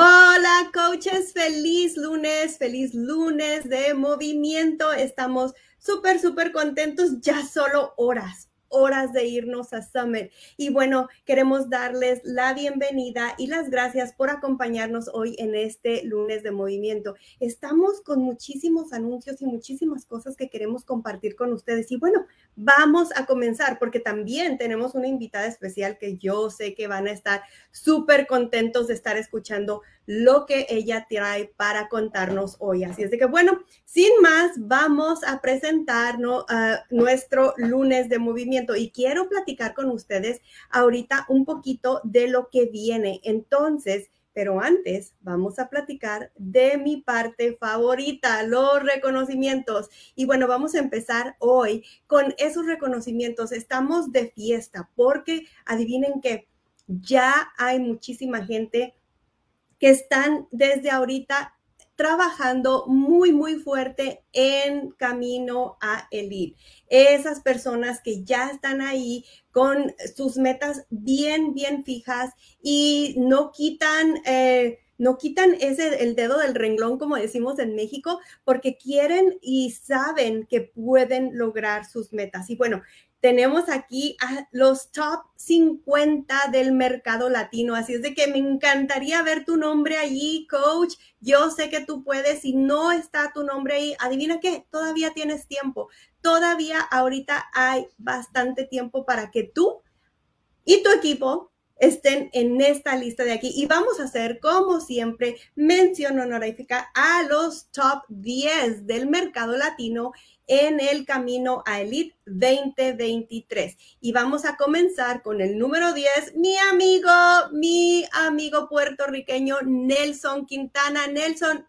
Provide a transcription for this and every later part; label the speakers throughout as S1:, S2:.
S1: Hola coaches, feliz lunes, feliz lunes de movimiento. Estamos súper, súper contentos, ya solo horas, horas de irnos a Summit. Y bueno, queremos darles la bienvenida y las gracias por acompañarnos hoy en este lunes de movimiento. Estamos con muchísimos anuncios y muchísimas cosas que queremos compartir con ustedes. Y bueno, vamos a comenzar porque también tenemos una invitada especial que yo sé que van a estar súper contentos de estar escuchando lo que ella trae para contarnos hoy. Así es de que bueno, sin más, vamos a presentarnos a nuestro lunes de movimiento y quiero platicar con ustedes ahorita un poquito de lo que viene. Entonces, pero antes vamos a platicar de mi parte favorita, los reconocimientos. Y bueno, vamos a empezar hoy con esos reconocimientos. Estamos de fiesta porque adivinen que ya hay muchísima gente que están desde ahorita trabajando muy, muy fuerte en camino a Elite. Esas personas que ya están ahí con sus metas bien, bien fijas y no quitan... Eh, no quitan ese el dedo del renglón como decimos en México porque quieren y saben que pueden lograr sus metas. Y bueno, tenemos aquí a los top 50 del mercado latino. Así es de que me encantaría ver tu nombre allí, coach. Yo sé que tú puedes. Si no está tu nombre ahí, adivina qué, todavía tienes tiempo. Todavía ahorita hay bastante tiempo para que tú y tu equipo estén en esta lista de aquí. Y vamos a hacer, como siempre, mención honorífica a los top 10 del mercado latino en el camino a Elite 2023. Y vamos a comenzar con el número 10, mi amigo, mi amigo puertorriqueño Nelson Quintana. Nelson,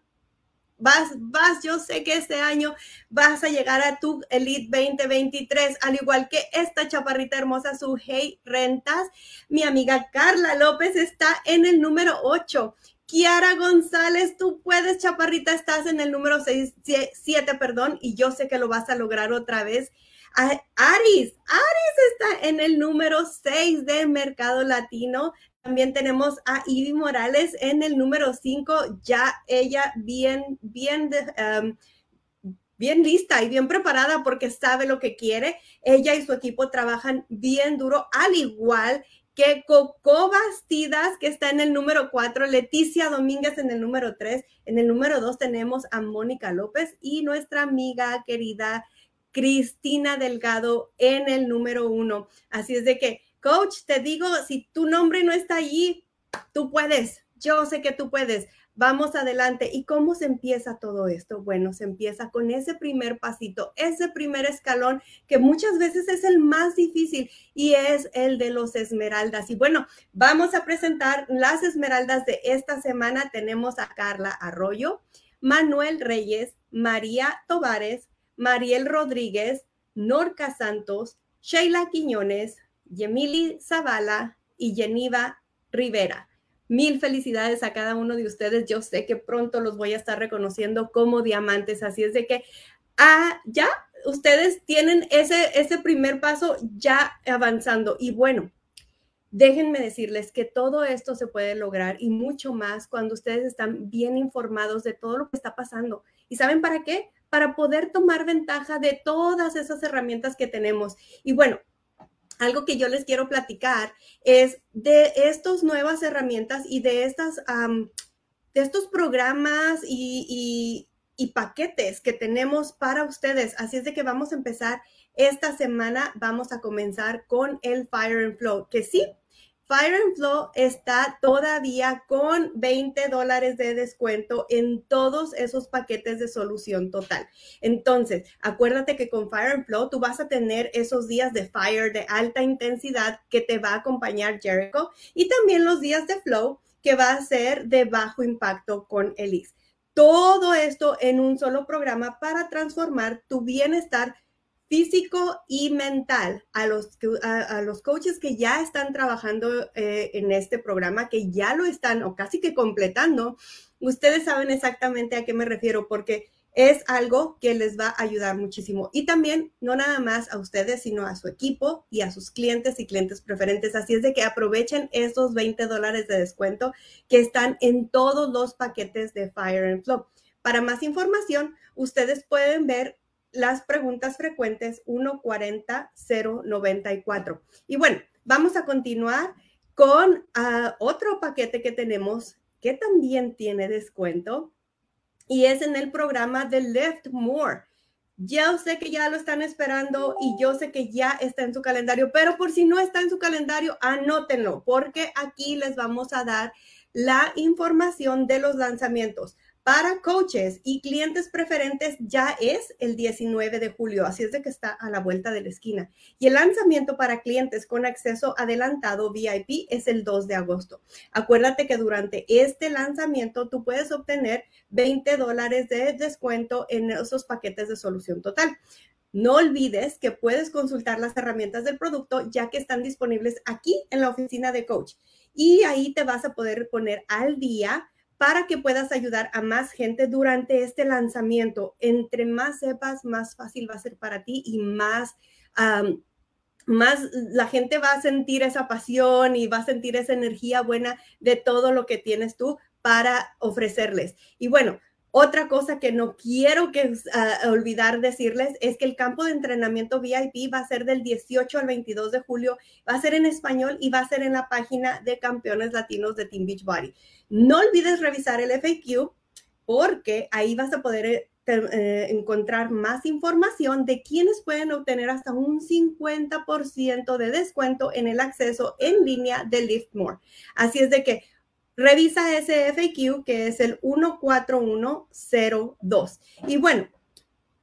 S1: vas, vas, yo sé que este año vas a llegar a tu Elite 2023, al igual que esta chaparrita hermosa, su Hey Rentas. Mi amiga Carla López está en el número 8. Kiara González, tú puedes, chaparrita, estás en el número 7, perdón, y yo sé que lo vas a lograr otra vez. Aris, Aris está en el número 6 del mercado latino. También tenemos a Ivy Morales en el número 5, ya ella bien, bien, um, bien lista y bien preparada porque sabe lo que quiere. Ella y su equipo trabajan bien duro, al igual que Coco Bastidas, que está en el número 4, Leticia Domínguez en el número 3, en el número 2 tenemos a Mónica López y nuestra amiga querida Cristina Delgado en el número 1. Así es de que Coach, te digo, si tu nombre no está allí, tú puedes. Yo sé que tú puedes. Vamos adelante. ¿Y cómo se empieza todo esto? Bueno, se empieza con ese primer pasito, ese primer escalón que muchas veces es el más difícil y es el de los esmeraldas. Y bueno, vamos a presentar las esmeraldas de esta semana. Tenemos a Carla Arroyo, Manuel Reyes, María Tovares, Mariel Rodríguez, Norca Santos, Sheila Quiñones, Yemili Zavala y Yeniva Rivera. Mil felicidades a cada uno de ustedes. Yo sé que pronto los voy a estar reconociendo como diamantes, así es de que ah, ya ustedes tienen ese, ese primer paso ya avanzando. Y bueno, déjenme decirles que todo esto se puede lograr y mucho más cuando ustedes están bien informados de todo lo que está pasando. ¿Y saben para qué? Para poder tomar ventaja de todas esas herramientas que tenemos. Y bueno, algo que yo les quiero platicar es de estas nuevas herramientas y de, estas, de estos programas y, y, paquetes que tenemos para ustedes. Así es de que vamos a empezar esta semana. Vamos a comenzar con el Fire and Flow, que sí, Fire and Flow está todavía con 20 dólares de descuento en todos esos paquetes de solución total. Entonces, acuérdate que con Fire and Flow tú vas a tener esos días de Fire de alta intensidad que te va a acompañar Jericho y también los días de Flow que va a ser de bajo impacto con Elise. Todo esto en un solo programa para transformar tu bienestar físico y mental a los, a, los coaches que ya están trabajando eh, en este programa, que ya lo están o casi que completando, ustedes saben exactamente a qué me refiero, porque es algo que les va a ayudar muchísimo. Y también, no nada más a ustedes, sino a su equipo y a sus clientes y clientes preferentes. Así es de que aprovechen esos 20 dólares de descuento que están en todos los paquetes de Fire and Flow. Para más información, ustedes pueden ver las preguntas frecuentes 140-094. Y bueno, vamos a continuar con ah, otro paquete que tenemos que también tiene descuento y es en el programa de Lift More. Yo sé que ya lo están esperando y yo sé que ya está en su calendario, pero por si no está en su calendario, anótenlo porque aquí les vamos a dar la información de los lanzamientos para coaches y clientes preferentes ya es el 19 de julio, así es de que está a la vuelta de la esquina. Y el lanzamiento para clientes con acceso adelantado VIP es el 2 de agosto. Acuérdate que durante este lanzamiento tú puedes obtener 20 dólares de descuento en esos paquetes de solución total. No olvides que puedes consultar las herramientas del producto ya que están disponibles aquí en la oficina de coach. Y ahí te vas a poder poner al día para que puedas ayudar a más gente durante este lanzamiento. Entre más sepas, más fácil va a ser para ti y más, más la gente va a sentir esa pasión y va a sentir esa energía buena de todo lo que tienes tú para ofrecerles. Y bueno, otra cosa que no quiero que uh, olvidar decirles es que el campo de entrenamiento VIP va a ser del 18 al 22 de julio, va a ser en español y va a ser en la página de campeones latinos de Team Beachbody. No olvides revisar el FAQ porque ahí vas a poder eh, eh, encontrar más información de quienes pueden obtener hasta un 50% de descuento en el acceso en línea de Liftmore. Así es de que Revisa ese FAQ que es el 14102. Y bueno,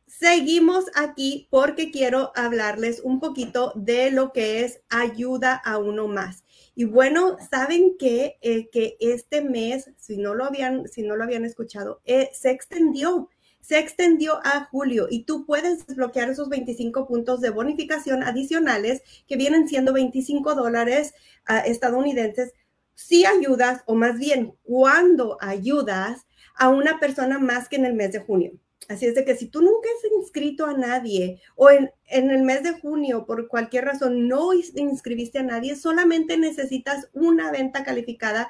S1: seguimos aquí porque quiero hablarles un poquito de lo que es ayuda a uno más. Y bueno, saben que, eh, que este mes, si no lo habían, si no lo habían escuchado, eh, se extendió se extendió a julio y tú puedes desbloquear esos 25 puntos de bonificación adicionales que vienen siendo 25 dólares uh, estadounidenses si ayudas, o más bien cuando ayudas a una persona más que en el mes de junio. Así es de que si tú nunca has inscrito a nadie o en, el mes de junio por cualquier razón no inscribiste a nadie, solamente necesitas una venta calificada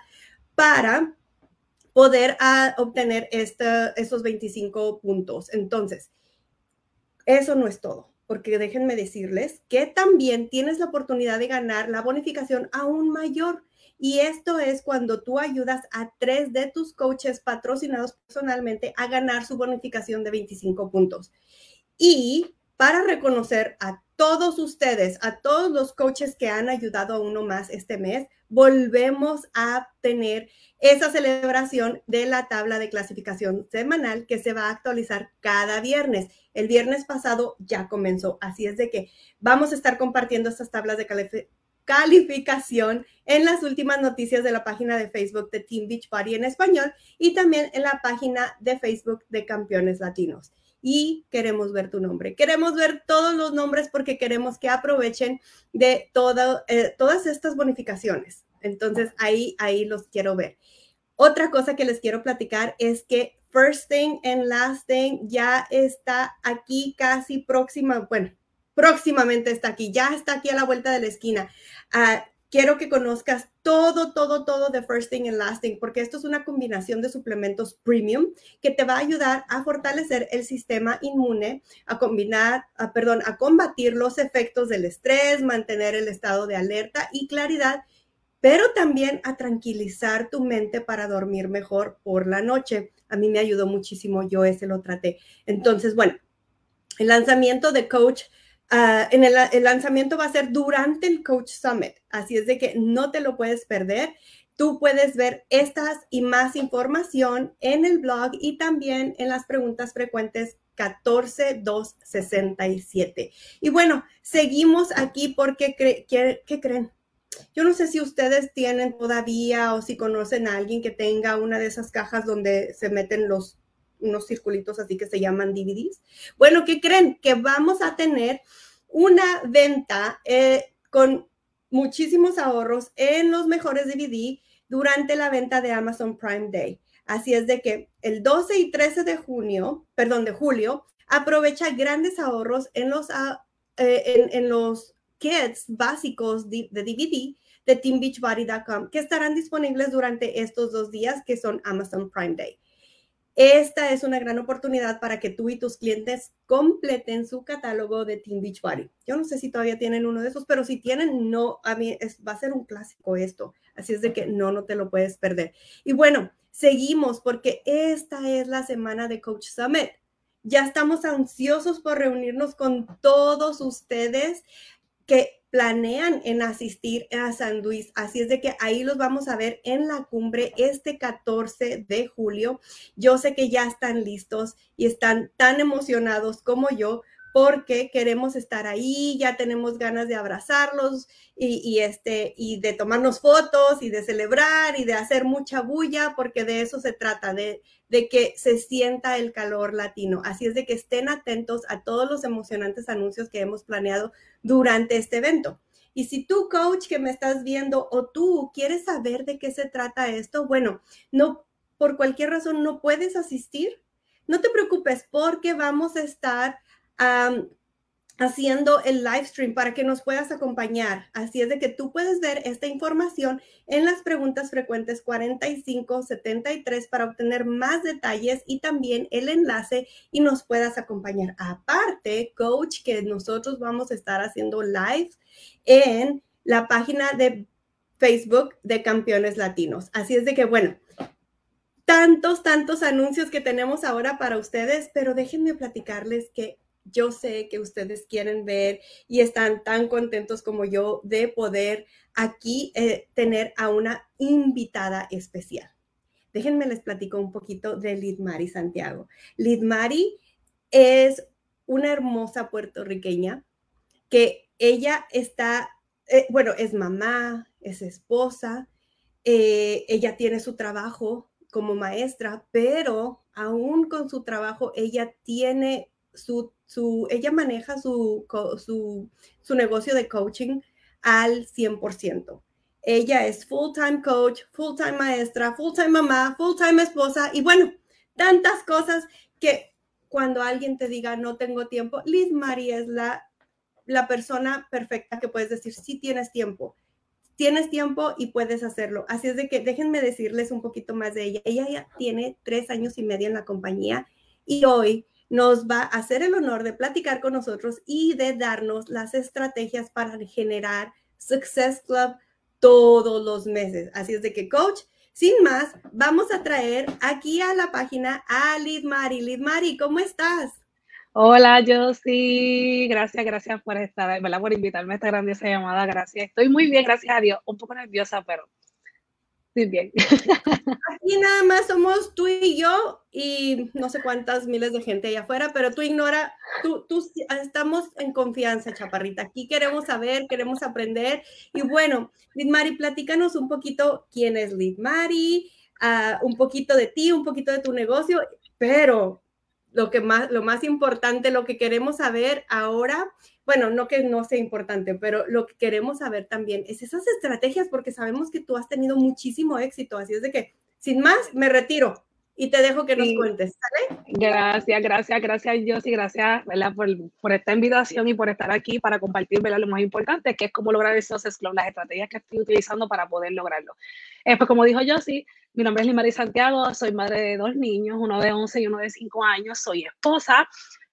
S1: para poder ah, obtener esos 25 puntos. Entonces, eso no es todo, porque déjenme decirles que también tienes la oportunidad de ganar la bonificación aún mayor. Y esto es cuando tú ayudas a tres de tus coaches patrocinados personalmente a ganar su bonificación de 25 puntos. Y para reconocer a todos ustedes, a todos los coaches que han ayudado a uno más este mes, volvemos a tener esa celebración de la tabla de clasificación semanal que se va a actualizar cada viernes. El viernes pasado ya comenzó, así es de que vamos a estar compartiendo estas tablas de calificación en las últimas noticias de la página de Facebook de Team Beach Party en español y también en la página de Facebook de Campeones Latinos. Y queremos ver tu nombre. Queremos ver todos los nombres porque queremos que aprovechen de eh, todas estas bonificaciones. Entonces ahí, ahí los quiero ver. Otra cosa que les quiero platicar es que First Thing and Last Thing ya está aquí casi próxima, bueno, próximamente está aquí, ya está aquí a la vuelta de la esquina. Ah, quiero que conozcas todo, todo, todo de First Thing and Lasting, porque esto es una combinación de suplementos premium que te va a ayudar a fortalecer el sistema inmune, a combinar, a, perdón, a combatir los efectos del estrés, mantener el estado de alerta y claridad, pero también a tranquilizar tu mente para dormir mejor por la noche. A mí me ayudó muchísimo, yo ese lo traté. Entonces, bueno, el lanzamiento de Coach Ah, en el, lanzamiento va a ser durante el Coach Summit, así es de que no te lo puedes perder. Tú puedes ver estas y más información en el blog y también en las preguntas frecuentes 14267. Y bueno, seguimos aquí porque, ¿qué, ¿qué creen? Yo no sé si ustedes tienen todavía o si conocen a alguien que tenga una de esas cajas donde se meten los unos circulitos así que se llaman DVDs. Bueno, ¿qué creen? Que vamos a tener una venta eh, con muchísimos ahorros en los mejores DVD durante la venta de Amazon Prime Day. Así es de que el 12 y 13 de junio, perdón, de julio, aprovecha grandes ahorros en los, ah, eh, en, los kits básicos de, DVD de teambeachbody.com que estarán disponibles durante estos dos días que son Amazon Prime Day. Esta es una gran oportunidad para que tú y tus clientes completen su catálogo de Team Beachbody. Yo no sé si todavía tienen uno de esos, pero si tienen, no, a mí va a ser un clásico esto. Así es de que no, no te lo puedes perder. Y bueno, seguimos porque esta es la semana de Coach Summit. Ya estamos ansiosos por reunirnos con todos ustedes que planean en asistir a San Luis. Así es de que ahí los vamos a ver en la cumbre este 14 de julio. Yo sé que ya están listos y están tan emocionados como yo porque queremos estar ahí, ya tenemos ganas de abrazarlos y, este, y de tomarnos fotos y de celebrar y de hacer mucha bulla, porque de eso se trata, de, de que se sienta el calor latino. Así es de que estén atentos a todos los emocionantes anuncios que hemos planeado durante este evento. Y si tú, coach, que me estás viendo o tú quieres saber de qué se trata esto, bueno, no, por cualquier razón no puedes asistir, no te preocupes porque vamos a estar haciendo el live stream para que nos puedas acompañar. Así es de que tú puedes ver esta información en las preguntas frecuentes 4573 para obtener más detalles y también el enlace y nos puedas acompañar. Aparte, coach, que nosotros vamos a estar haciendo live en la página de Facebook de Campeones Latinos. Así es de que, bueno, tantos, tantos anuncios que tenemos ahora para ustedes, pero déjenme platicarles que yo sé que ustedes quieren ver y están tan contentos como yo de poder aquí eh, tener a una invitada especial. Déjenme les platico un poquito de Lidmari Santiago. Lidmari es una hermosa puertorriqueña que ella está, eh, bueno, es mamá, es esposa, eh, ella tiene su trabajo como maestra, pero aún con su trabajo, ella tiene su su, ella maneja su, su, su negocio de coaching al 100%. Ella es full-time coach, full-time maestra, full-time mamá, full-time esposa y bueno, tantas cosas que cuando alguien te diga no tengo tiempo, Liz Marie es la, la persona perfecta que puedes decir si tienes tiempo. Tienes tiempo y puedes hacerlo. Así es de que déjenme decirles un poquito más de ella. Ella ya tiene tres años y medio en la compañía y hoy nos va a hacer el honor de platicar con nosotros y de darnos las estrategias para generar Success Club todos los meses. Así es de que, coach, sin más, vamos a traer aquí a la página a Liz Mari. Liz Mari, ¿cómo estás?
S2: Hola, Josie. Gracias, gracias por estar, ¿verdad? Por invitarme a esta grandiosa llamada. Gracias. Estoy muy bien, gracias a Dios. Un poco nerviosa, pero bien.
S1: Aquí nada más somos tú y yo y no sé cuántas miles de gente allá afuera, pero tú ignora, tú, tú estamos en confianza, chaparrita. Aquí queremos saber, queremos aprender. Y bueno, Lidmari, platícanos un poquito quién es Lidmari, uh, un poquito de ti, un poquito de tu negocio, pero lo que más, lo más importante, lo que queremos saber ahora bueno, no que no sea importante, pero lo que queremos saber también es esas estrategias porque sabemos que tú has tenido muchísimo éxito, así es de que, sin más, me retiro y te dejo que nos cuentes, ¿sale?
S2: Gracias, gracias, gracias, Josie, gracias ¿verdad? Por, por, esta invitación y por estar aquí para compartir ¿verdad? lo más importante, que es cómo lograr esos Club, las estrategias que estoy utilizando para poder lograrlo. Eh, pues como dijo Josie, mi nombre es Limari Santiago, soy madre de dos niños, uno de 11 y uno de 5 años, soy esposa,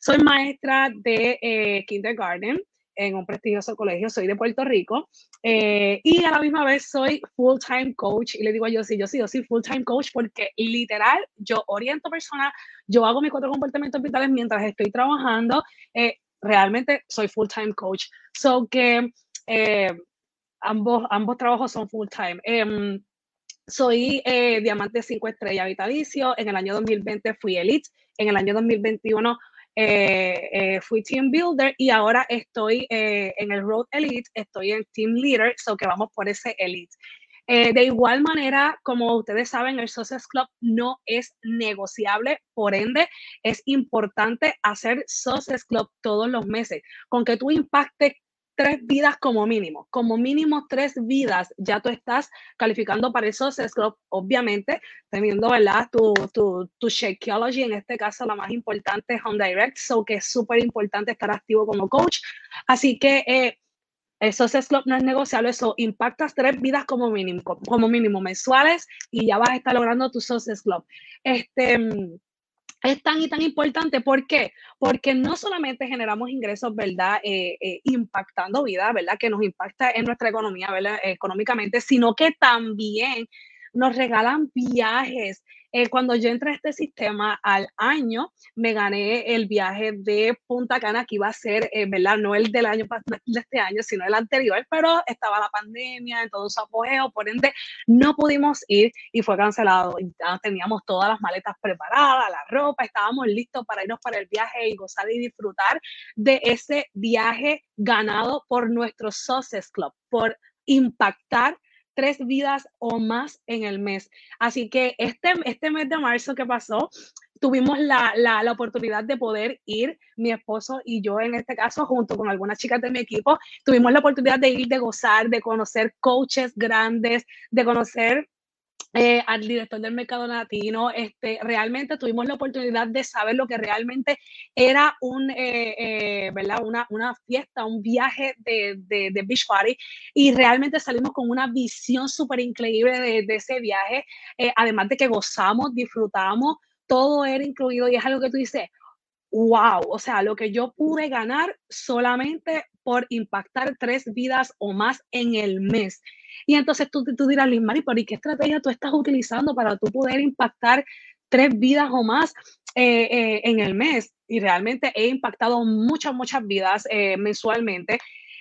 S2: soy maestra de eh, kindergarten en un prestigioso colegio, soy de Puerto Rico eh, y a la misma vez soy full-time coach y le digo yo sí, yo sí, yo soy full-time coach porque literal yo oriento personas, yo hago mis cuatro comportamientos vitales mientras estoy trabajando, eh, realmente soy full-time coach. So que ambos, ambos trabajos son full-time. Em, soy diamante 5 estrellas vitalicio, en el año 2020 fui elite, en el año 2021 eh, eh, fui team builder y ahora estoy eh, en el Road Elite, estoy en team leader, so que vamos por ese elite. de igual manera, como ustedes saben, el Success Club no es negociable, por ende, es importante hacer Success Club todos los meses. Con que tú impactes tres vidas como mínimo. Como mínimo tres vidas ya tú estás calificando para Success Club, obviamente, teniendo, ¿verdad? Tu, tu, tu en este caso la más importante es Home Direct, so que es súper importante estar activo como coach. Así que eh, el Success Club no es negociable, eso impactas tres vidas como mínimo, como mínimo mensuales y ya vas a estar logrando tu Success Club. Este es tan y tan importante. ¿Por qué? Porque no solamente generamos ingresos, ¿verdad? Eh, eh, impactando vida, ¿verdad? Que nos impacta en nuestra economía, ¿verdad? Económicamente, sino que también nos regalan viajes. Eh, cuando yo entré a este sistema al año, me gané el viaje de Punta Cana, que iba a ser, eh, ¿verdad? No el del año de este año, sino el anterior, pero estaba la pandemia, en todo su apogeo, por ende, no pudimos ir y fue cancelado. Ya teníamos todas las maletas preparadas, la ropa, estábamos listos para irnos para el viaje y gozar y disfrutar de ese viaje ganado por nuestro Success Club, por impactar tres vidas o más en el mes. Así que este, este mes de marzo que pasó, tuvimos la, la, la, oportunidad de poder ir, mi esposo y yo en este caso, junto con algunas chicas de mi equipo, tuvimos la oportunidad de ir, de gozar, de conocer coaches grandes, de conocer eh, al director del mercado latino, este, realmente tuvimos la oportunidad de saber lo que realmente era un, eh, eh, ¿verdad? Una, una, fiesta, un viaje de, de, de, Beach Party y realmente salimos con una visión súper increíble de, de, ese viaje, además de que gozamos, disfrutamos, todo era incluido y es algo que tú dices, wow, o sea, lo que yo pude ganar solamente por impactar tres vidas o más en el mes. Y entonces tú, tú dirás, Liz Mari, ¿y qué estrategia tú estás utilizando para tú poder impactar tres vidas o más eh, eh, en el mes? Y realmente he impactado muchas, muchas vidas eh, mensualmente.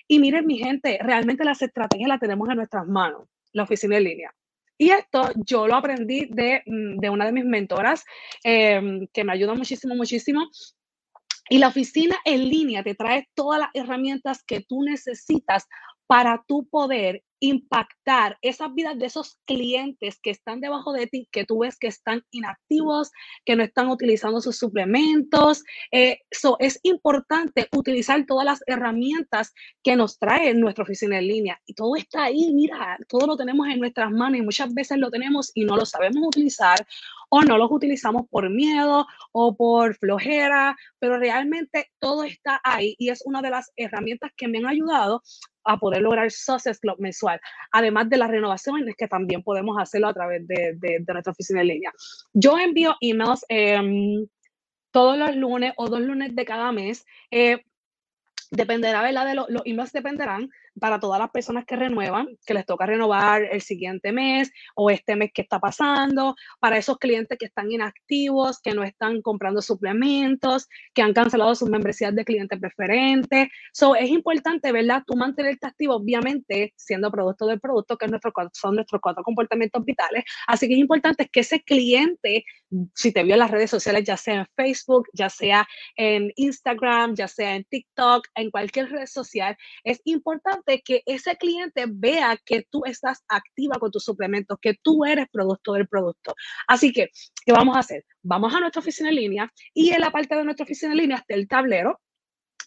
S2: Y miren, mi gente, realmente las estrategias las tenemos en nuestras manos, la oficina en línea. Y esto yo lo aprendí de, mm, de una de mis mentoras, que me ayuda muchísimo, muchísimo, y la oficina en línea te trae todas las herramientas que tú necesitas para tu poder impactar esas vidas de esos clientes que están debajo de ti, que tú ves que están inactivos, que no están utilizando sus suplementos. Eso eh, es importante utilizar todas las herramientas que nos trae nuestra oficina en línea. Y todo está ahí, mira, todo lo tenemos en nuestras manos y muchas veces lo tenemos y no lo sabemos utilizar o no los utilizamos por miedo o por flojera, pero realmente todo está ahí y es una de las herramientas que me han ayudado a poder lograr Success Club mensual, además de las renovaciones que también podemos hacerlo a través de, de, nuestra oficina en línea. Yo envío emails em, todos los lunes o dos lunes de cada mes. Eh, dependerá, ¿verdad? De los emails dependerán para todas las personas que renuevan, que les toca renovar el siguiente mes o este mes que está pasando, para esos clientes que están inactivos, que no están comprando suplementos, que han cancelado sus membresías de cliente preferente. So, es importante, ¿verdad? Tú mantenerte activo, obviamente, siendo producto del producto, que es nuestro, son nuestros cuatro comportamientos vitales. Así que es importante que ese cliente, si te vio en las redes sociales, ya sea en Facebook, ya sea en Instagram, ya sea en TikTok, en cualquier red social, es importante que ese cliente vea que tú estás activa con tus suplementos, que tú eres producto del producto. Así que, ¿qué vamos a hacer? Vamos a nuestra oficina en línea y en la parte de nuestra oficina en línea está el tablero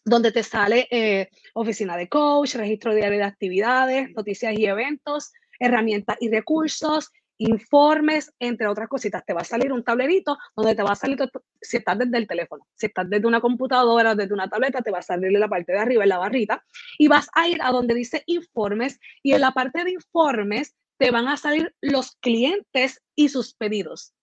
S2: donde te sale eh, oficina de coach, registro diario de actividades, noticias y eventos, herramientas y recursos, informes, entre otras cositas. Te va a salir un tablerito donde te va a salir, si estás desde el teléfono, si estás desde una computadora, desde una tableta, te va a salir la parte de arriba, en la barrita, y vas a ir a donde dice informes, y en la parte de informes te van a salir los clientes y sus pedidos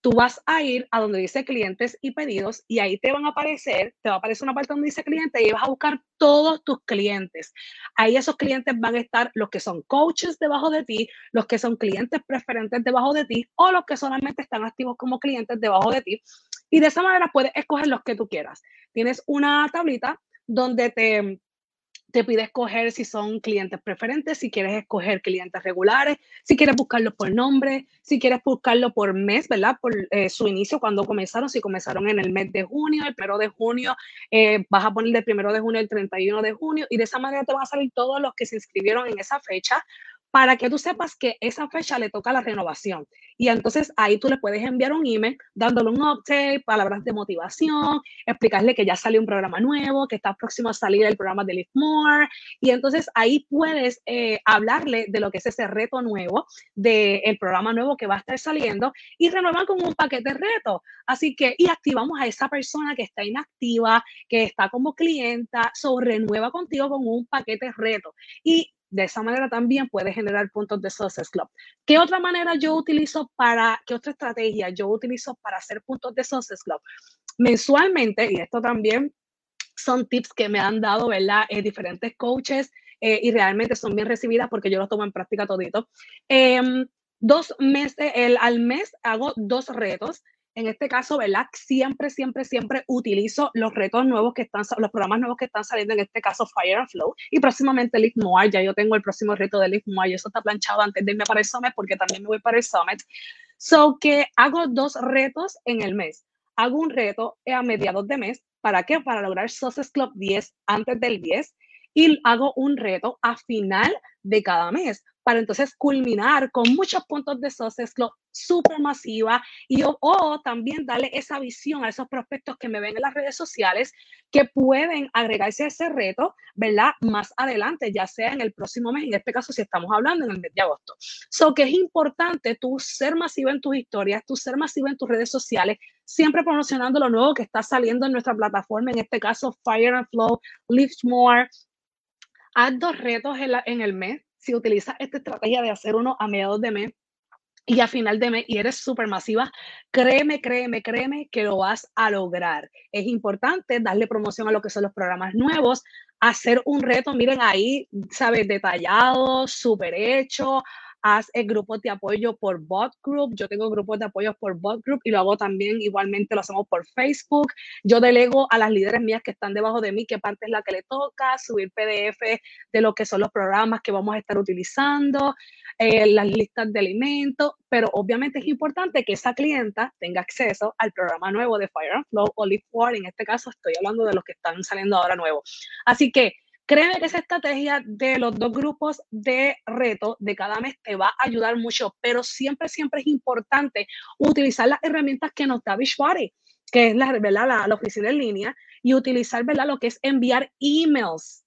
S2: tú vas a ir a donde dice clientes y pedidos y ahí te van a aparecer, te va a aparecer una parte donde dice cliente y vas a buscar todos tus clientes. Ahí esos clientes van a estar los que son coaches debajo de ti, los que son clientes preferentes debajo de ti o los que solamente están activos como clientes debajo de ti. Y de esa manera puedes escoger los que tú quieras. Tienes una tablita donde te te pide escoger si son clientes preferentes, si quieres escoger clientes regulares, si quieres buscarlo por nombre, si quieres buscarlo por mes, ¿verdad? Por eh, su inicio, cuando comenzaron, si comenzaron en el mes de junio, el primero de junio, eh, vas a poner del primero de junio al 31 de junio y de esa manera te van a salir todos los que se inscribieron en esa fecha para que tú sepas que esa fecha le toca la renovación. Y entonces ahí tú le puedes enviar un email dándole un update, palabras de motivación, explicarle que ya salió un programa nuevo, que está próximo a salir el programa de Live More. Y entonces ahí puedes eh, hablarle de lo que es ese reto nuevo, del programa nuevo que va a estar saliendo y renuevan con un paquete de reto. Así que, y activamos a esa persona que está inactiva, que está como clienta, sobre renueva contigo con un paquete reto. Y de esa manera también puedes generar puntos de Success Club. ¿Qué otra manera yo utilizo para, qué otra estrategia yo utilizo para hacer puntos de Success Club? Mensualmente, y esto también son tips que me han dado, ¿verdad? Eh, diferentes coaches eh, y realmente son bien recibidas porque yo los tomo en práctica todito. Em, dos meses, el, al mes hago dos retos en este caso, ¿verdad? Siempre, siempre, siempre utilizo los retos nuevos que están, los programas nuevos que están saliendo, en este caso Fire and Flow, y próximamente Live More, ya yo tengo el próximo reto de Live More, y eso está planchado antes de irme para el Summit, porque también me voy para el Summit. So que hago dos retos en el mes. Hago un reto a mediados de mes, ¿para qué? Para lograr Success Club 10 antes del 10, y hago un reto a final de cada mes para entonces culminar con muchos puntos de Success Club súper masiva y o, también darle esa visión a esos prospectos que me ven en las redes sociales que pueden agregarse a ese reto, ¿verdad? Más adelante, ya sea en el próximo mes, en este caso si estamos hablando en el mes de agosto. So que es importante tú ser masivo en tus historias, tú ser masivo en tus redes sociales, siempre promocionando lo nuevo que está saliendo en nuestra plataforma, en este caso Fire and Flow, Lift More. Haz dos retos en el mes. Si utilizas esta estrategia de hacer uno a mediados de mes, y a final de mes y eres súper masiva, créeme, créeme, créeme que lo vas a lograr. Es importante darle promoción a lo que son los programas nuevos, hacer un reto, miren ahí, sabes, detallado, súper hecho, haz el grupo de apoyo por bot group. Yo tengo grupos de apoyo por bot group y lo hago también igualmente, lo hacemos por Facebook. Yo delego a las líderes mías que están debajo de mí qué parte es la que le toca, subir PDF de lo que son los programas que vamos a estar utilizando, eh, las listas de alimentos, pero obviamente es importante que esa clienta tenga acceso al programa nuevo de Fire and Flow o Live For. En este caso estoy hablando de los que están saliendo ahora nuevos. Así que Créeme que esa estrategia de los dos grupos de reto de cada mes te va a ayudar mucho, pero siempre, siempre es importante utilizar las herramientas que nos da Beachbody, que es la, ¿verdad? La, oficina en línea, y utilizar lo que es enviar emails.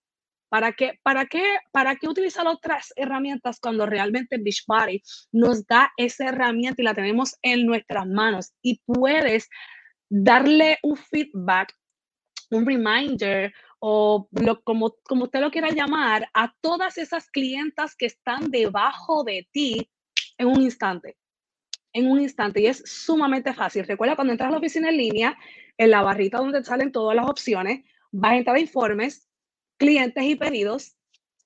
S2: ¿Para qué, para, qué, ¿Para qué utilizar otras herramientas cuando realmente Beachbody nos da esa herramienta y la tenemos en nuestras manos? Y puedes darle un feedback, un reminder o como, como usted lo quiera llamar, a todas esas clientas que están debajo de ti en un instante. En un instante. Y es sumamente fácil. Recuerda, cuando entras a la oficina en línea, en la barrita donde salen todas las opciones, vas a entrar a informes, clientes y pedidos,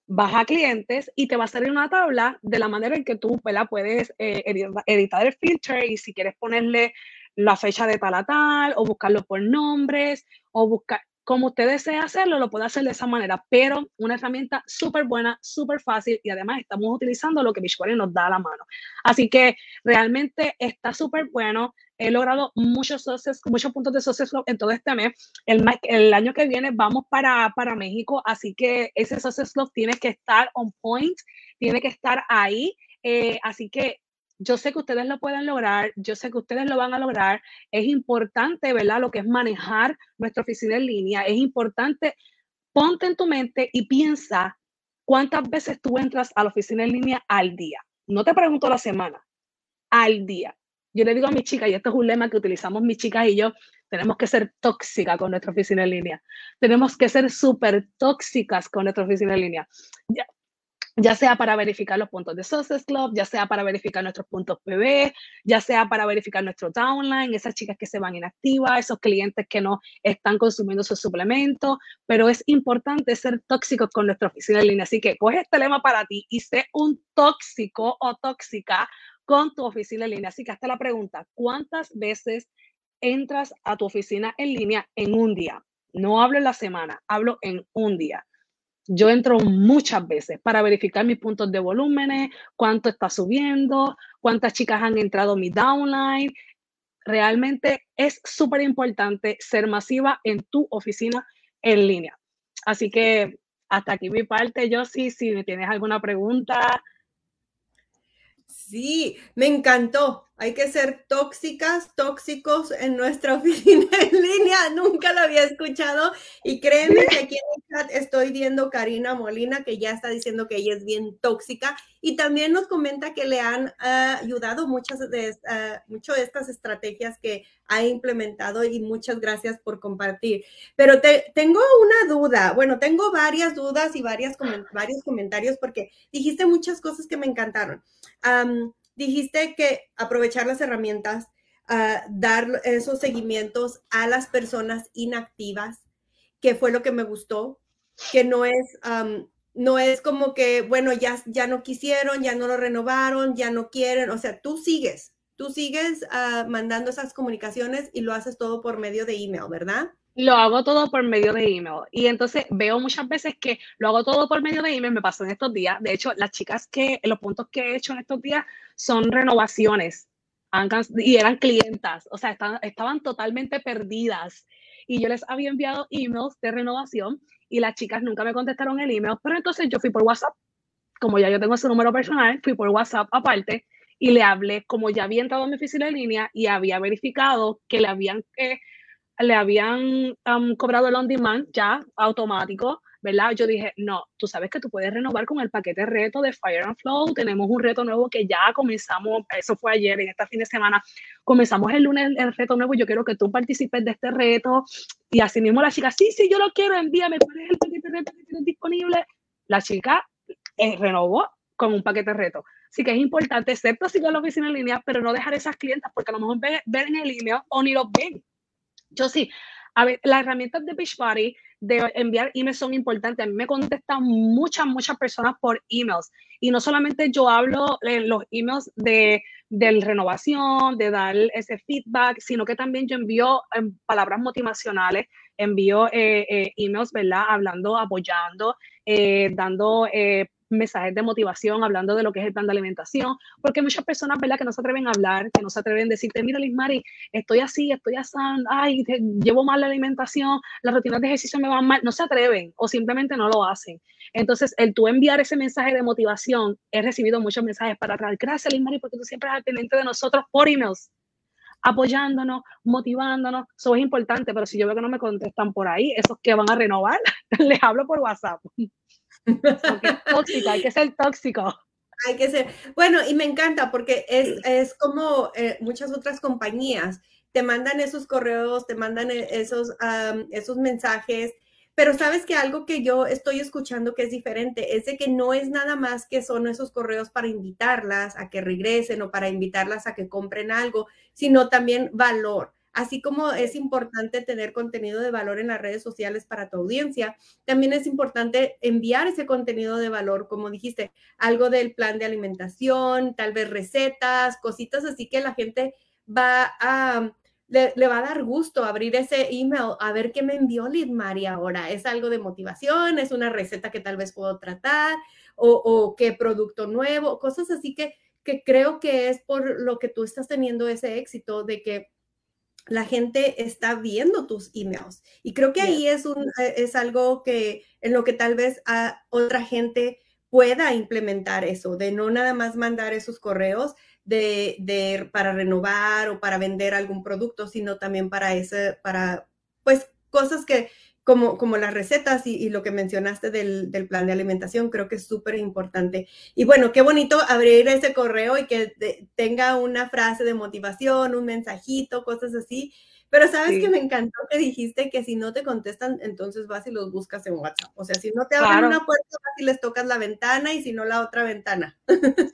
S2: vas a clientes y te va a salir una tabla de la manera en que tú puedes eh, editar el filter y si quieres ponerle la fecha de tal a tal o buscarlo por nombres o buscar como usted desea hacerlo, lo puede hacer de esa manera, pero una herramienta súper buena, súper fácil y además estamos utilizando lo que Beachbody nos da a la mano. Así que realmente está súper bueno. He logrado muchos, muchos puntos de Success en todo este mes. El, el año que viene vamos para, para México, así que ese Success tiene que estar on point, tiene que estar ahí. Eh, así que yo sé que ustedes lo pueden lograr, yo sé que ustedes lo van a lograr. Es importante, ¿verdad? Lo que es manejar nuestra oficina en línea. Es importante, ponte en tu mente y piensa cuántas veces tú entras a la oficina en línea al día. No te pregunto la semana, al día. Yo le digo a mis chicas, y esto es un lema que utilizamos mis chicas y yo, tenemos que ser tóxicas con nuestra oficina en línea. Tenemos que ser súper tóxicas con nuestra oficina en línea ya sea para verificar los puntos de Success Club, ya sea para verificar nuestros puntos PB, ya sea para verificar nuestro downline, esas chicas que se van inactivas, esos clientes que no están consumiendo sus suplementos, pero es importante ser tóxicos con nuestra oficina en línea. Así que coge este lema para ti y sé un tóxico o tóxica con tu oficina en línea. Así que hasta la pregunta, ¿cuántas veces entras a tu oficina en línea en un día? No hablo en la semana, hablo en un día. Yo entro muchas veces para verificar mis puntos de volúmenes, cuánto está subiendo, cuántas chicas han entrado mi downline. Realmente es súper importante ser masiva en tu oficina en línea. Así que hasta aquí mi parte, yo sí, si me tienes alguna pregunta,
S1: Sí, me encantó. Hay que ser tóxicas, tóxicos en nuestra oficina en línea. Nunca lo había escuchado. Y créeme que aquí en el chat estoy viendo Karina Molina, que ya está diciendo que ella es bien tóxica. Y también nos comenta que le han uh, ayudado muchas de, uh, mucho de estas estrategias que ha implementado. Y muchas gracias por compartir. Pero te, tengo una duda. Bueno, tengo varias dudas y varias, varios comentarios porque dijiste muchas cosas que me encantaron. Um, dijiste que aprovechar las herramientas, uh, dar esos seguimientos a las personas inactivas, que fue lo que me gustó, que no es, no es como que, bueno, ya, ya no quisieron, ya no lo renovaron, ya no quieren, o sea, tú sigues, tú sigues uh, mandando esas comunicaciones y lo haces todo por medio de email, ¿verdad?
S2: Lo hago todo por medio de email. Y entonces veo muchas veces que lo hago todo por medio de email. Me pasó en estos días. De hecho, las chicas que, los puntos que he hecho en estos días son renovaciones. Y eran clientas. O sea, estaban, estaban totalmente perdidas. Y yo les había enviado emails de renovación y las chicas nunca me contestaron el email. Pero entonces yo fui por WhatsApp. Como ya yo tengo su número personal, fui por WhatsApp aparte y le hablé, como ya había entrado a mi oficina de línea y había verificado que le habían... Eh, le habían cobrado el on demand ya automático, ¿verdad? Yo dije, no, tú sabes que tú puedes renovar con el paquete reto de Fire and Flow. Tenemos un reto nuevo que ya comenzamos, eso fue ayer, en este fin de semana, comenzamos el lunes el reto nuevo. Yo quiero que tú participes de este reto. Y así mismo la chica, sí, sí, yo lo quiero, envíame, ¿cuál es el paquete reto que tienes disponible? La chica eh, renovó con un paquete reto. Así que es importante, excepto si en la oficina en línea, pero no dejar esas clientas porque a lo mejor ven, ven en el email o ni los ven. Yo sí, a ver, las herramientas de Beachbody de enviar emails son importantes. A mí me contestan muchas, muchas personas por emails. Y no solamente yo hablo en los emails de, de renovación, de dar ese feedback, sino que también yo envío em, palabras motivacionales, envío eh, eh, emails, ¿verdad? Hablando, apoyando, eh, dando mensajes de motivación hablando de lo que es el plan de alimentación, porque muchas personas, ¿verdad?, que no se atreven a hablar, que no se atreven a decirte, mira, Liz Mari, estoy así, estoy así, ay, llevo mal la alimentación, las rutinas de ejercicio me van mal, no se atreven o simplemente no lo hacen. Entonces, el tú enviar ese mensaje de motivación, he recibido muchos mensajes para atrás, gracias, Liz Mari, porque tú siempre estás pendiente de nosotros por emails apoyándonos, motivándonos, eso es importante, pero si yo veo que no me contestan por ahí, esos que van a renovar, les hablo por WhatsApp. Tóxica, hay que ser tóxico.
S1: Hay que ser. Bueno, y me encanta porque es, es como eh, muchas otras compañías te mandan esos correos, te mandan e, esos, esos mensajes, pero sabes que algo que yo estoy escuchando que es diferente es de que no es nada más que son esos correos para invitarlas a que regresen o para invitarlas a que compren algo, sino también valor. Así como es importante tener contenido de valor en las redes sociales para tu audiencia, también es importante enviar ese contenido de valor, como dijiste, algo del plan de alimentación, tal vez recetas, cositas así que la gente va a... Le, va a dar gusto abrir ese email a ver qué me envió Lid Mari ahora. Es algo de motivación, es una receta que tal vez puedo tratar o, o qué producto nuevo, cosas así que, que creo que es por lo que tú estás teniendo ese éxito de que la gente está viendo tus emails. Y creo que ahí es, un, eh, es algo que en lo que tal vez a otra gente pueda implementar eso, de no nada más mandar esos correos de, de, para renovar o para vender algún producto, sino también para ese, para pues cosas que, como, como las recetas y, lo que mencionaste del, plan de alimentación, creo que es súper importante. Y bueno, qué bonito abrir ese correo y que tenga una frase de motivación, un mensajito, cosas así. Pero sabes que me encantó que dijiste que si no te contestan, entonces vas y los buscas en WhatsApp. O sea, si no te abren una puerta, vas y les tocas la ventana y si no la otra ventana.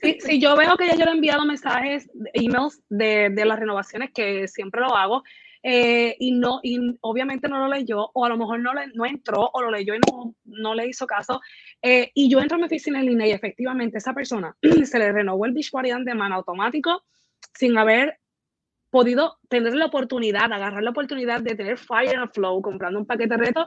S2: Sí, sí yo veo que ya yo le he enviado mensajes, emails de, de las renovaciones, que siempre lo hago, eh, y no y obviamente no lo leyó o a lo mejor no, le, no entró o lo leyó y no, no le hizo caso. Eh, y yo entro a mi oficina en línea y efectivamente esa persona se le renovó el Beachbody de mano automático sin haber podido tener la oportunidad, agarrar la oportunidad de tener Fire and Flow comprando un paquete de reto,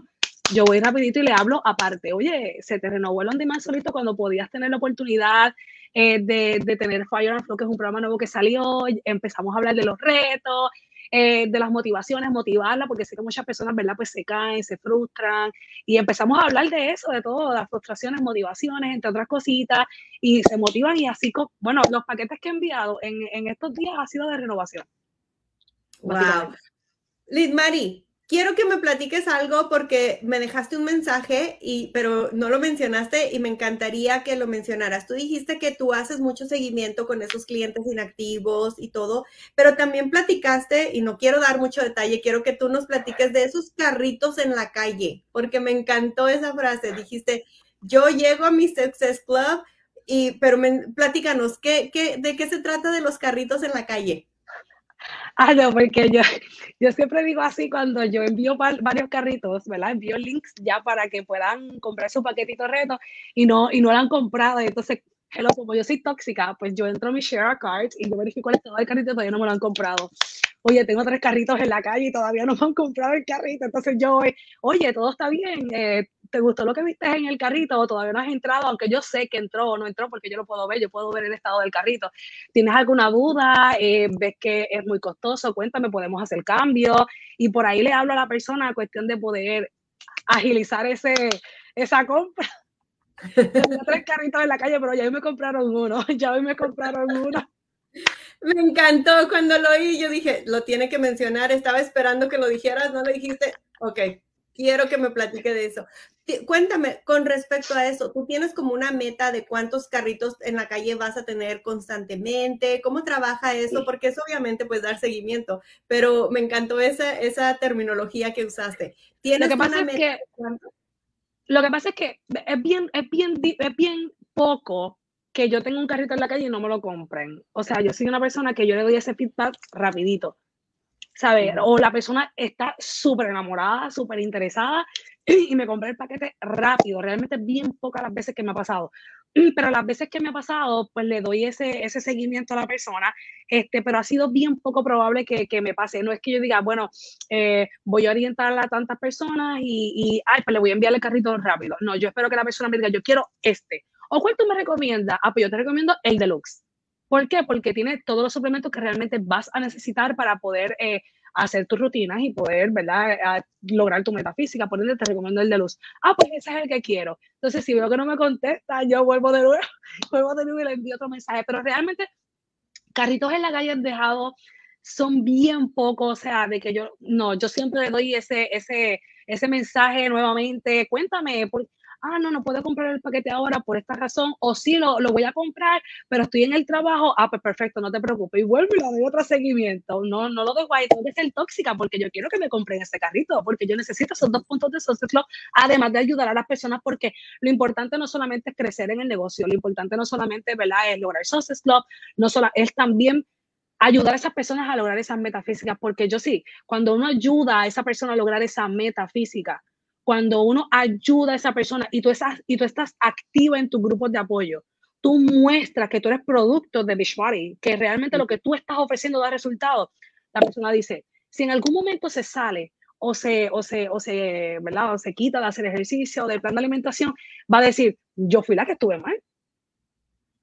S2: yo voy rapidito y le hablo aparte, oye, se te renovó el on demand solito cuando podías tener la oportunidad eh, de, de, tener Fire and Flow, que es un programa nuevo que salió, empezamos a hablar de los retos, eh, de las motivaciones, motivarla, porque sé que muchas personas, ¿verdad? Pues se caen, se frustran y empezamos a hablar de eso, de todo, las frustraciones, motivaciones, entre otras cositas, y se motivan y así, bueno, los paquetes que he enviado en, en estos días ha sido de renovación.
S1: Wow. Liz quiero que me platiques algo porque me dejaste un mensaje, y, pero no lo mencionaste y me encantaría que lo mencionaras. Tú dijiste que tú haces mucho seguimiento con esos clientes inactivos y todo, pero también platicaste, y no quiero dar mucho detalle, quiero que tú nos platiques de esos carritos en la calle, porque me encantó esa frase. Dijiste, yo llego a mi Success Club, y, pero platícanos, ¿qué, qué, ¿de qué se trata de los carritos en la calle?
S2: Ah, no, porque yo, yo siempre digo así cuando yo envío varios carritos, ¿verdad? Envío links ya para que puedan comprar su paquetito reto y no, y no lo han comprado. Entonces, hello, como yo soy tóxica, pues yo entro a mi share cards y yo verifico el estado del carrito y todavía no me lo han comprado. Oye, tengo tres carritos en la calle y todavía no me han comprado el carrito. Entonces yo voy, oye, todo está bien, eh, ¿te gustó lo que viste en el carrito o todavía no has entrado? Aunque yo sé que entró o no entró porque yo lo puedo ver, yo puedo ver el estado del carrito. ¿Tienes alguna duda? Eh, ¿Ves que es muy costoso? Cuéntame, podemos hacer cambio. Y por ahí le hablo a la persona cuestión de poder agilizar ese, esa compra. Tengo tres carritos en la calle, pero ya hoy me compraron uno, ya hoy me compraron uno.
S1: Me encantó cuando lo oí, yo dije, lo tiene que mencionar, estaba esperando que lo dijeras, no lo dijiste, ok, quiero que me platique de eso. Cuéntame, con respecto a eso, ¿tú tienes como una meta de cuántos carritos en la calle vas a tener constantemente? ¿Cómo trabaja eso? Porque es obviamente pues dar seguimiento, pero me encantó esa, esa terminología que usaste.
S2: ¿Tienes lo que pasa una meta? Es que, lo que pasa es que es bien, es bien, es bien poco que yo tenga un carrito en la calle y no me lo compren. O sea, yo soy una persona que yo le doy ese feedback rapidito. ¿Sabes? O la persona está súper enamorada, súper interesada y me compré el paquete rápido. Realmente bien pocas las veces que me ha pasado. Pero las veces que me ha pasado, pues le doy ese, ese seguimiento a la persona, este, pero ha sido bien poco probable que, que me pase. No es que yo diga, bueno, eh, voy a orientar a tantas personas y, y, ay, pues le voy a enviar el carrito rápido. No, yo espero que la persona me diga, yo quiero este. ¿O cuál tú me recomiendas? Ah, pues yo te recomiendo el deluxe. ¿Por qué? Porque tiene todos los suplementos que realmente vas a necesitar para poder eh, hacer tus rutinas y poder, ¿verdad? lograr tu metafísica. Por ende, te recomiendo el de luz. Ah, pues ese es el que quiero. Entonces, si veo que no me contesta, yo vuelvo de nuevo, vuelvo de nuevo y le envío otro mensaje. Pero realmente, carritos en la calle han dejado, son bien pocos, o sea, de que yo, no, yo siempre le doy ese, ese, ese mensaje nuevamente, cuéntame, por, ah, no, no puedo comprar el paquete ahora por esta razón, o sí, lo, lo voy a comprar, pero estoy en el trabajo, ah, pues perfecto, no te preocupes, y vuelvo y le doy otro seguimiento, no, no lo dejo ahí, tengo que ser tóxica porque yo quiero que me compren ese carrito, porque yo necesito esos dos puntos de social club, además de ayudar a las personas, porque lo importante no solamente es crecer en el negocio, lo importante no solamente, ¿verdad?, es lograr social club, no solo, es también ayudar a esas personas a lograr esas metafísicas, porque yo sí, cuando uno ayuda a esa persona a lograr esa metafísica, cuando uno ayuda a esa persona y tú estás, activa en tus grupos de apoyo, tú muestras que tú eres producto de Beachbody, que realmente lo que tú estás ofreciendo da resultados, la persona dice, si en algún momento se sale o se, o se, o se, ¿verdad? Se quita de hacer ejercicio o del plan de alimentación, va a decir, yo fui la que estuve mal.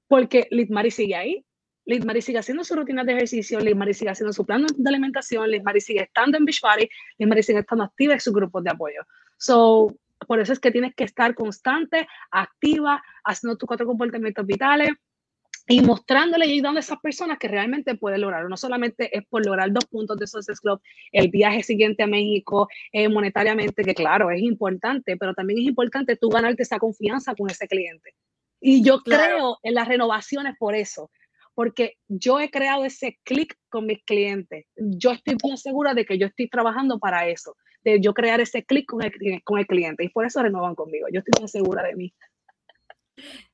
S2: Porque Litmari sigue ahí, Litmari sigue haciendo su rutina de ejercicio, Litmari sigue haciendo su plan de alimentación, Litmari sigue estando en Beachbody, Litmari sigue estando activa en sus grupos de apoyo. So, por eso es que tienes que estar constante, activa, haciendo tus cuatro comportamientos vitales y mostrándole y ayudando a esas personas que realmente pueden lograr. No solamente es por lograr dos puntos de Success Club, el viaje siguiente a México eh, monetariamente, que claro, es importante, pero también es importante tú ganarte esa confianza con ese cliente. Y yo creo en las renovaciones por eso, porque yo he creado ese clic con mis clientes. Yo estoy bien segura de que yo estoy trabajando para eso de yo crear ese clic con el, con el cliente y por eso renovan conmigo. Yo estoy muy segura de mí.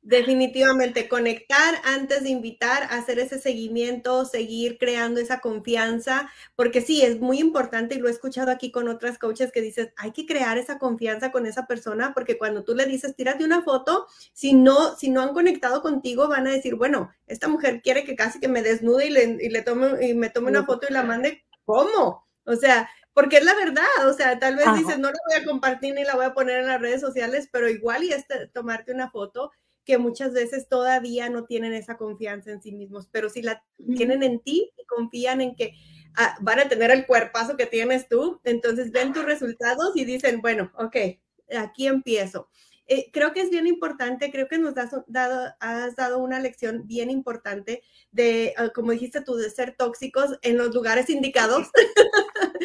S1: Definitivamente, conectar antes de invitar, hacer ese seguimiento, seguir creando esa confianza, porque sí, es muy importante y lo he escuchado aquí con otras coaches que dices, hay que crear esa confianza con esa persona, porque cuando tú le dices, tírate una foto, si no, si no han conectado contigo, van a decir, bueno, esta mujer quiere que casi que me desnude y le, y le tome, y me tome una foto y la mande, ¿cómo? O sea, porque es la verdad, o sea, tal vez dices, no la voy a compartir ni la voy a poner en las redes sociales, pero igual y es tomarte una foto que muchas veces todavía no tienen esa confianza en sí mismos, pero si la tienen en ti y confían en que ah, van a tener el cuerpazo que tienes tú, entonces ven tus resultados y dicen, bueno, ok, aquí empiezo. Eh, creo que es bien importante, creo que nos has dado, has dado una lección bien importante de, ah, como dijiste tú, de ser tóxicos en los lugares indicados.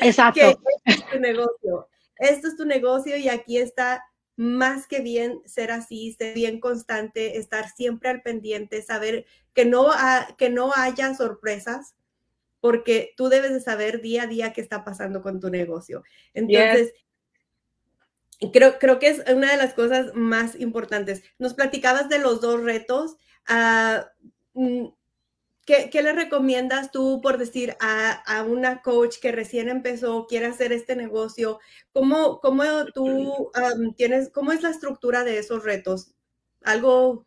S2: Exacto.
S1: que es tu negocio. Esto es tu negocio y aquí está más que bien ser así, ser bien constante, estar siempre al pendiente, saber que no, que no haya sorpresas, porque tú debes de saber día a día qué está pasando con tu negocio. Entonces, creo, creo que es una de las cosas más importantes. Nos platicabas de los dos retos. Ah, mm, ¿Qué, ¿Qué, le recomiendas tú, por decir, a, a, una coach que recién empezó, quiere hacer este negocio? ¿Cómo, cómo tú tienes, cómo es la estructura de esos retos? ¿Algo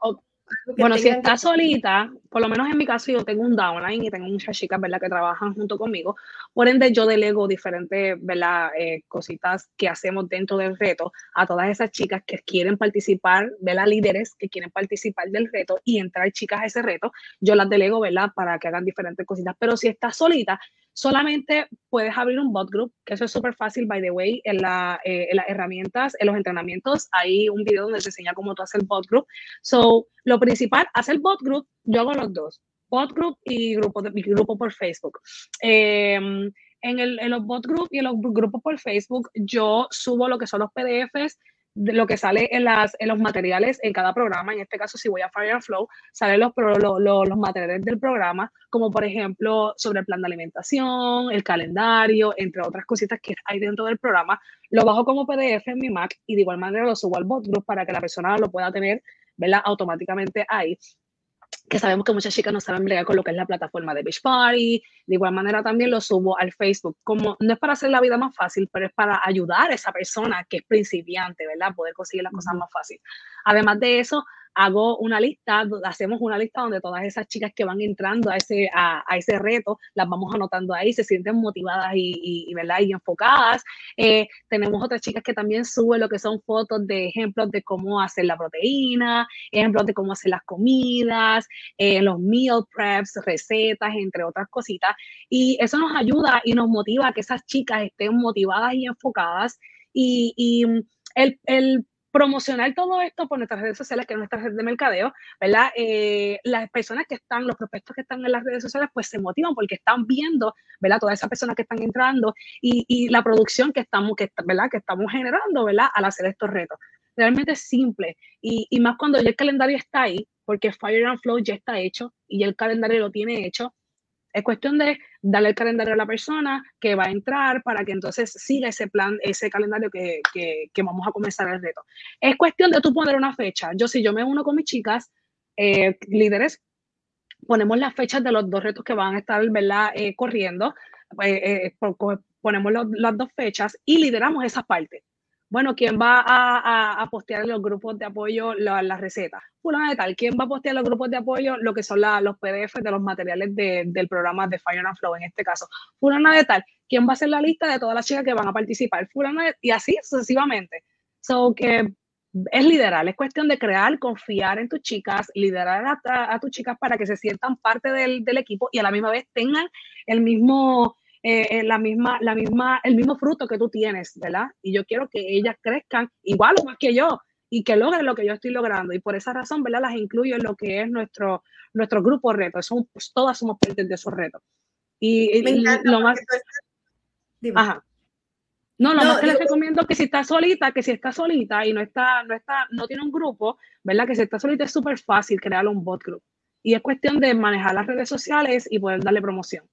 S2: bueno, si está solita, por lo menos en mi caso yo tengo un downline y tengo muchas chicas, ¿verdad? Que trabajan junto conmigo. Por ende, yo delego diferentes, ¿verdad? Eh, cositas que hacemos dentro del reto a todas esas chicas que quieren participar, ¿verdad? Líderes que quieren participar del reto y entrar chicas a ese reto. Yo las delego, ¿verdad? Para que hagan diferentes cositas. Pero si estás solita, solamente puedes abrir un bot group, que eso es súper fácil, by the way, en, la, eh, las herramientas, en los entrenamientos, hay un video donde se enseña cómo tú haces el bot group. So, lo principal, hacer bot group, yo hago los dos, bot group y grupo, de, grupo por Facebook. Em, en, el, en los bot group y en los grupos por Facebook, yo subo lo que son los PDFs lo que sale en, las, en los materiales en cada programa, en este caso si voy a Fire and Flow, salen los, los, los, materiales del programa, como por ejemplo sobre el plan de alimentación, el calendario, entre otras cositas que hay dentro del programa, lo bajo como PDF en mi Mac y de igual manera lo subo al bot group para que la persona lo pueda tener automáticamente ahí que sabemos que muchas chicas no saben bregar con lo que es la plataforma de Beach Party. De igual manera también lo subo al Facebook. Como no es para hacer la vida más fácil, pero es para ayudar a esa persona que es principiante, ¿verdad? Poder conseguir las cosas más fácil. Además de eso, hago una lista, hacemos una lista donde todas esas chicas que van entrando a ese, a, ese reto, las vamos anotando ahí, se sienten motivadas y, y, ¿verdad? y enfocadas. Eh, tenemos otras chicas que también suben lo que son fotos de ejemplos de cómo hacer la proteína, ejemplos de cómo hacer las comidas, eh, los meal preps, recetas, entre otras cositas. Y eso nos ayuda y nos motiva a que esas chicas estén motivadas y enfocadas. Y, y el, el promocionar todo esto por nuestras redes sociales, que es nuestra red de mercadeo, ¿verdad? Eh, las personas que están, los prospectos que están en las redes sociales, pues se motivan porque están viendo, ¿verdad? Todas esas personas que están entrando y, y la producción que estamos, que, ¿verdad? Que estamos generando, ¿verdad? Al hacer estos retos. Realmente es simple y, y más cuando ya el calendario está ahí, porque Fire and Flow ya está hecho y el calendario lo tiene hecho, es cuestión de darle el calendario a la persona que va a entrar para que entonces siga ese plan, ese calendario que, que, vamos a comenzar el reto. Es cuestión de tú poner una fecha. Yo, si yo me uno con mis chicas, eh, líderes, ponemos las fechas de los dos retos que van a estar, ¿verdad? Eh, corriendo, eh, ponemos las dos fechas y lideramos esa parte bueno, ¿quién va a, postear en los grupos de apoyo las la recetas? Fulana de tal, ¿quién va a postear en los grupos de apoyo lo que son los PDF de los materiales del programa de Fire and Flow en este caso? Fulana de tal, ¿quién va a hacer la lista de todas las chicas que van a participar? Fulana de, y así sucesivamente. So que es liderar, es cuestión de crear, confiar en tus chicas, liderar a, tus chicas para que se sientan parte del equipo y a la misma vez tengan el mismo eh, la misma, la misma, el mismo fruto que tú tienes, ¿verdad? Y yo quiero que ellas crezcan igual o más que yo y que logren lo que yo estoy logrando. Y por esa razón, ¿verdad? Las incluyo en lo que es nuestro, nuestro grupo reto. Son, pues, todas somos parte de esos retos. Y, lo más... Ajá. No, lo más que les recomiendo que si está solita, que si está solita y no está, no está, no tiene un grupo, ¿verdad? Que si está solita es súper fácil crear un bot group. Y es cuestión de manejar las redes sociales y poder darle promoción.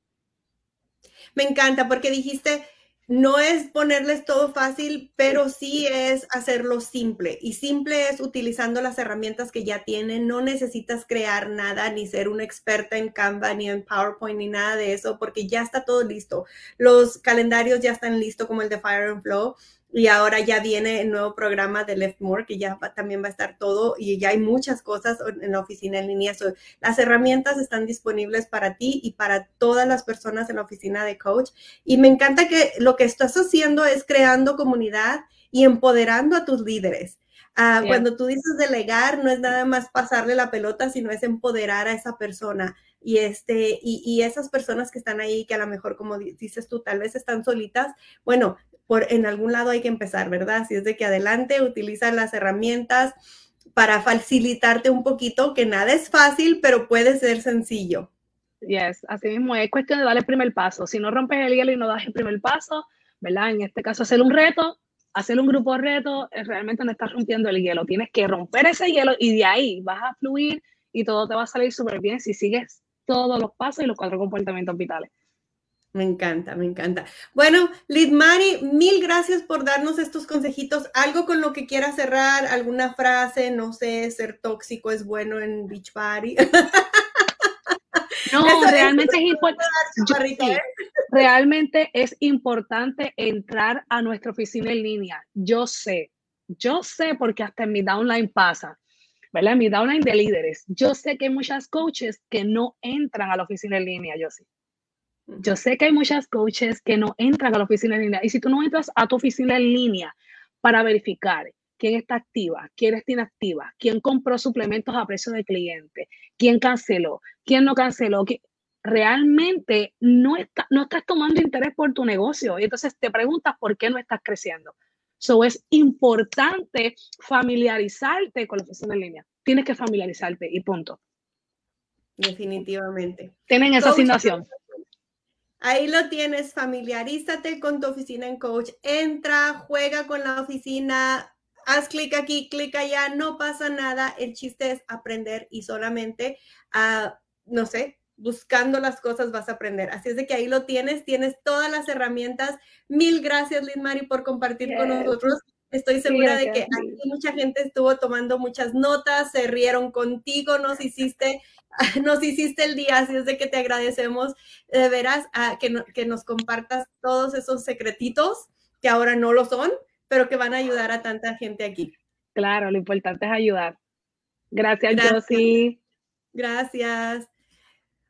S1: Me encanta porque dijiste, no es ponerles todo fácil, pero sí es hacerlo simple. Y simple es utilizando las herramientas que ya tienen. No necesitas crear nada, ni ser una experta en Canva, ni en PowerPoint, ni nada de eso, porque ya está todo listo. Los calendarios ya están listos, como el de Fire and Flow. Y ahora ya viene el nuevo programa de Leftmore, que ya también va a estar todo y ya hay muchas cosas en la oficina en línea. las herramientas están disponibles para ti y para todas las personas en la oficina de coach. Y me encanta que lo que estás haciendo es creando comunidad y empoderando a tus líderes. Ah, cuando tú dices delegar, no es nada más pasarle la pelota, sino es empoderar a esa persona y este, y, y, esas personas que están ahí, que a lo mejor, como dices tú, tal vez están solitas, bueno, por en algún lado hay que empezar, ¿verdad? Si es de que adelante utiliza las herramientas para facilitarte un poquito, que nada es fácil, pero puede ser sencillo.
S2: Yes, así mismo es cuestión de dar el primer paso. Si no rompes el hielo y no das el primer paso, ¿verdad? En este caso, hacer un reto, hacer un grupo reto, eh, realmente no estás rompiendo el hielo. Tienes que romper ese hielo y de ahí vas a fluir y todo te va a salir súper bien si sigues todos los pasos y los cuatro comportamientos vitales.
S1: Me encanta, me encanta. Bueno, Lidmari, mil gracias por darnos estos consejitos. ¿Algo con lo que quieras cerrar? ¿Alguna frase? No sé, ser tóxico es bueno en Beach Party.
S2: No, realmente es importante. ¿eh? realmente es importante entrar a nuestra oficina en línea. Yo sé, yo sé porque hasta en mi downline pasa, ¿verdad? En mi downline de líderes. Yo sé que hay muchas coaches que no entran a la oficina en línea, yo sí. Yo sé que hay muchas coaches que no entran a la oficina en línea. Y si tú no entras a tu oficina en línea para verificar quién está activa, quién está inactiva, quién compró suplementos a precio de cliente, quién canceló, quién no canceló, realmente no, está, no estás tomando interés por tu negocio. Y entonces te preguntas por qué no estás creciendo. So es importante familiarizarte con la oficina en línea. Tienes que familiarizarte y punto.
S1: Definitivamente.
S2: Tienen esa asignación.
S1: Ahí lo tienes, familiarízate con tu oficina en coach. Entra, juega con la oficina, haz clic aquí, clic allá, no pasa nada. El chiste es aprender y solamente, uh, no sé, buscando las cosas vas a aprender. Así es de que ahí lo tienes, tienes todas las herramientas. Mil gracias, Liz Mari, por compartir con nosotros. Estoy segura de que aquí mucha gente estuvo tomando muchas notas, se rieron contigo, nos hiciste, nos hiciste el día, así es de que te agradecemos de veras a que, que nos compartas todos esos secretitos que ahora no lo son, pero que van a ayudar a tanta gente aquí.
S2: Claro, lo importante es ayudar. Gracias, Gracias. Josie.
S1: Gracias.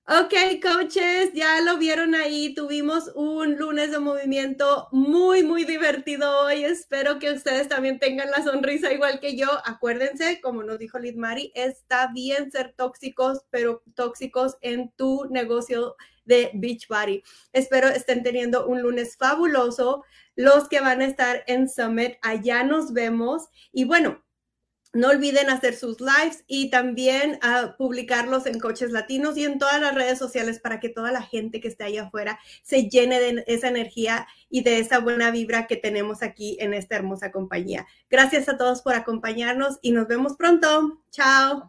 S1: Ok, coaches, ya lo vieron ahí. Tuvimos un lunes de movimiento muy, muy divertido hoy. Espero que ustedes también tengan la sonrisa igual que yo. Acuérdense, como nos dijo Liz Mari, está bien ser tóxicos, pero tóxicos en tu negocio de Beachbody. Espero estén teniendo un lunes fabuloso. Los que van a estar en Summit, allá nos vemos. Y bueno, no olviden hacer sus lives y también uh, publicarlos en Coches Latinos y en todas las redes sociales para que toda la gente que esté ahí afuera se llene de esa energía y de esa buena vibra que tenemos aquí en esta hermosa compañía. Gracias a todos por acompañarnos y nos vemos pronto. Chao.